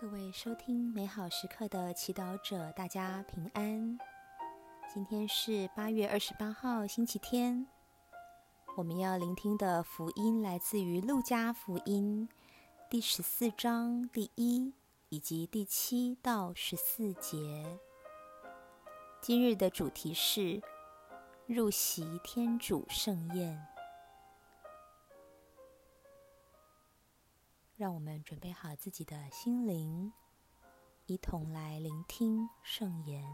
各位收听美好时刻的祈祷者，大家平安。今天是八月二十八号，星期天。我们要聆听的福音来自于《路加福音》第十四章第一以及第七到十四节。今日的主题是入席天主盛宴。让我们准备好自己的心灵，一同来聆听圣言。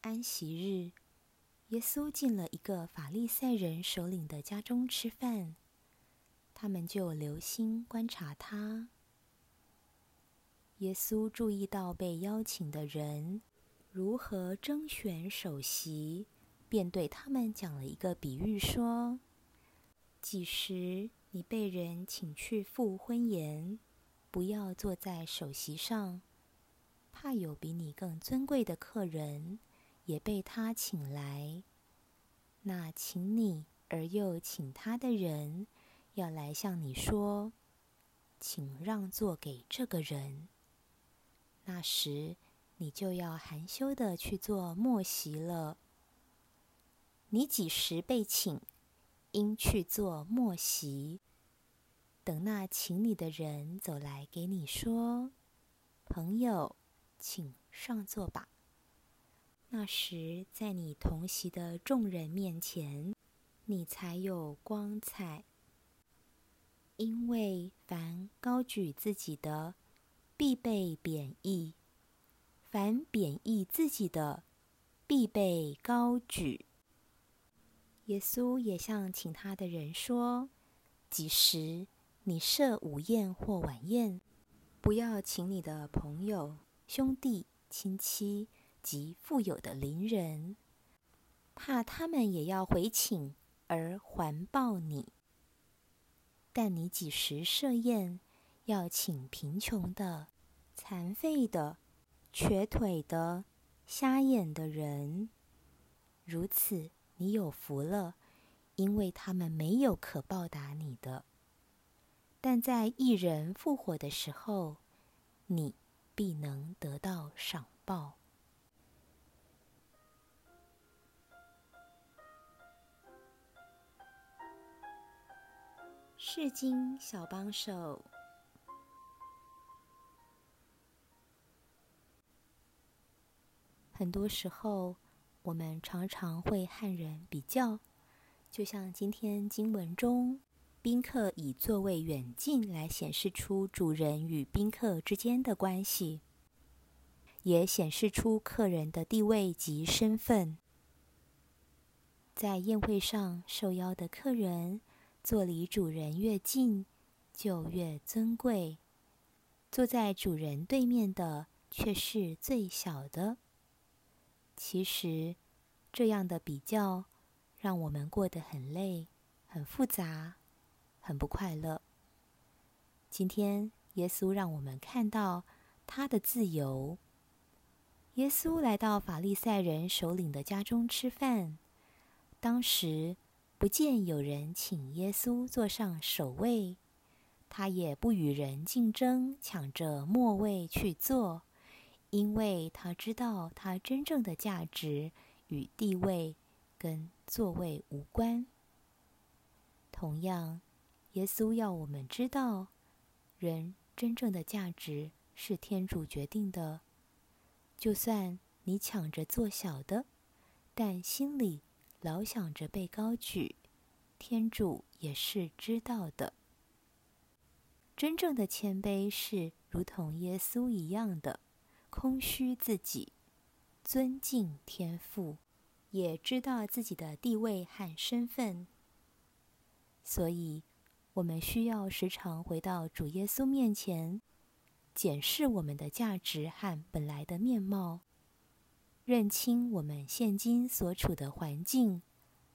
安息日，耶稣进了一个法利赛人首领的家中吃饭，他们就留心观察他。耶稣注意到被邀请的人如何征选首席，便对他们讲了一个比喻，说。几时你被人请去赴婚宴，不要坐在首席上，怕有比你更尊贵的客人也被他请来。那请你而又请他的人，要来向你说，请让座给这个人。那时你就要含羞的去做末席了。你几时被请？应去做末席，等那请你的人走来，给你说：“朋友，请上座吧。”那时，在你同席的众人面前，你才有光彩。因为凡高举自己的，必被贬义；凡贬义自己的，必被高举。耶稣也向请他的人说：“几时你设午宴或晚宴，不要请你的朋友、兄弟、亲戚及富有的邻人，怕他们也要回请而环抱你。但你几时设宴，要请贫穷的、残废的、瘸腿的、瞎眼的人，如此。”你有福了，因为他们没有可报答你的。但在一人复活的时候，你必能得到赏报。世经小帮手，很多时候。我们常常会和人比较，就像今天经文中，宾客以座位远近来显示出主人与宾客之间的关系，也显示出客人的地位及身份。在宴会上受邀的客人，坐离主人越近，就越尊贵；坐在主人对面的，却是最小的。其实，这样的比较让我们过得很累、很复杂、很不快乐。今天，耶稣让我们看到他的自由。耶稣来到法利赛人首领的家中吃饭，当时不见有人请耶稣坐上首位，他也不与人竞争，抢着末位去坐。因为他知道，他真正的价值与地位跟座位无关。同样，耶稣要我们知道，人真正的价值是天主决定的。就算你抢着做小的，但心里老想着被高举，天主也是知道的。真正的谦卑是如同耶稣一样的。空虚自己，尊敬天赋，也知道自己的地位和身份。所以，我们需要时常回到主耶稣面前，检视我们的价值和本来的面貌，认清我们现今所处的环境、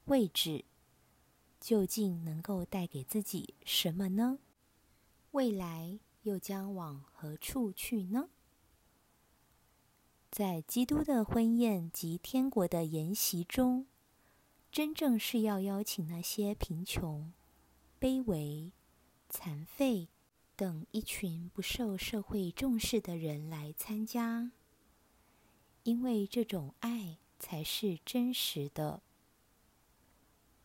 位置，究竟能够带给自己什么呢？未来又将往何处去呢？在基督的婚宴及天国的筵席中，真正是要邀请那些贫穷、卑微、残废等一群不受社会重视的人来参加，因为这种爱才是真实的。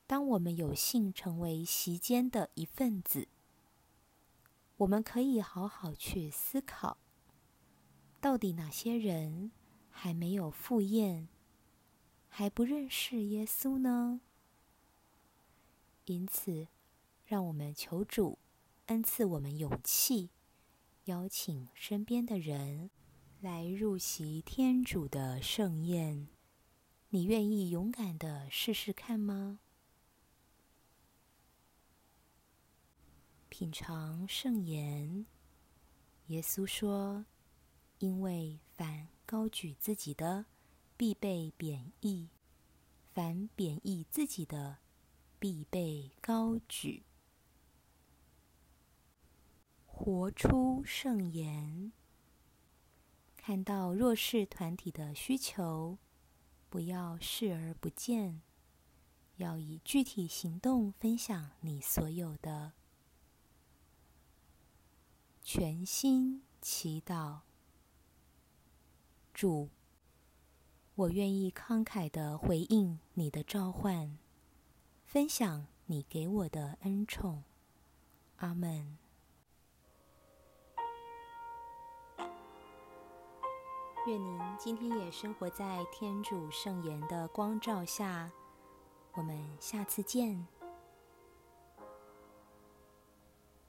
当我们有幸成为席间的一份子，我们可以好好去思考，到底哪些人还没有赴宴，还不认识耶稣呢？因此，让我们求主恩赐我们勇气，邀请身边的人来入席天主的盛宴。你愿意勇敢的试试看吗？品尝圣言，耶稣说：“因为凡高举自己的，必被贬义；凡贬义自己的，必被高举。”活出圣言，看到弱势团体的需求，不要视而不见，要以具体行动分享你所有的。全心祈祷，主，我愿意慷慨的回应你的召唤，分享你给我的恩宠。阿门。愿您今天也生活在天主圣言的光照下。我们下次见。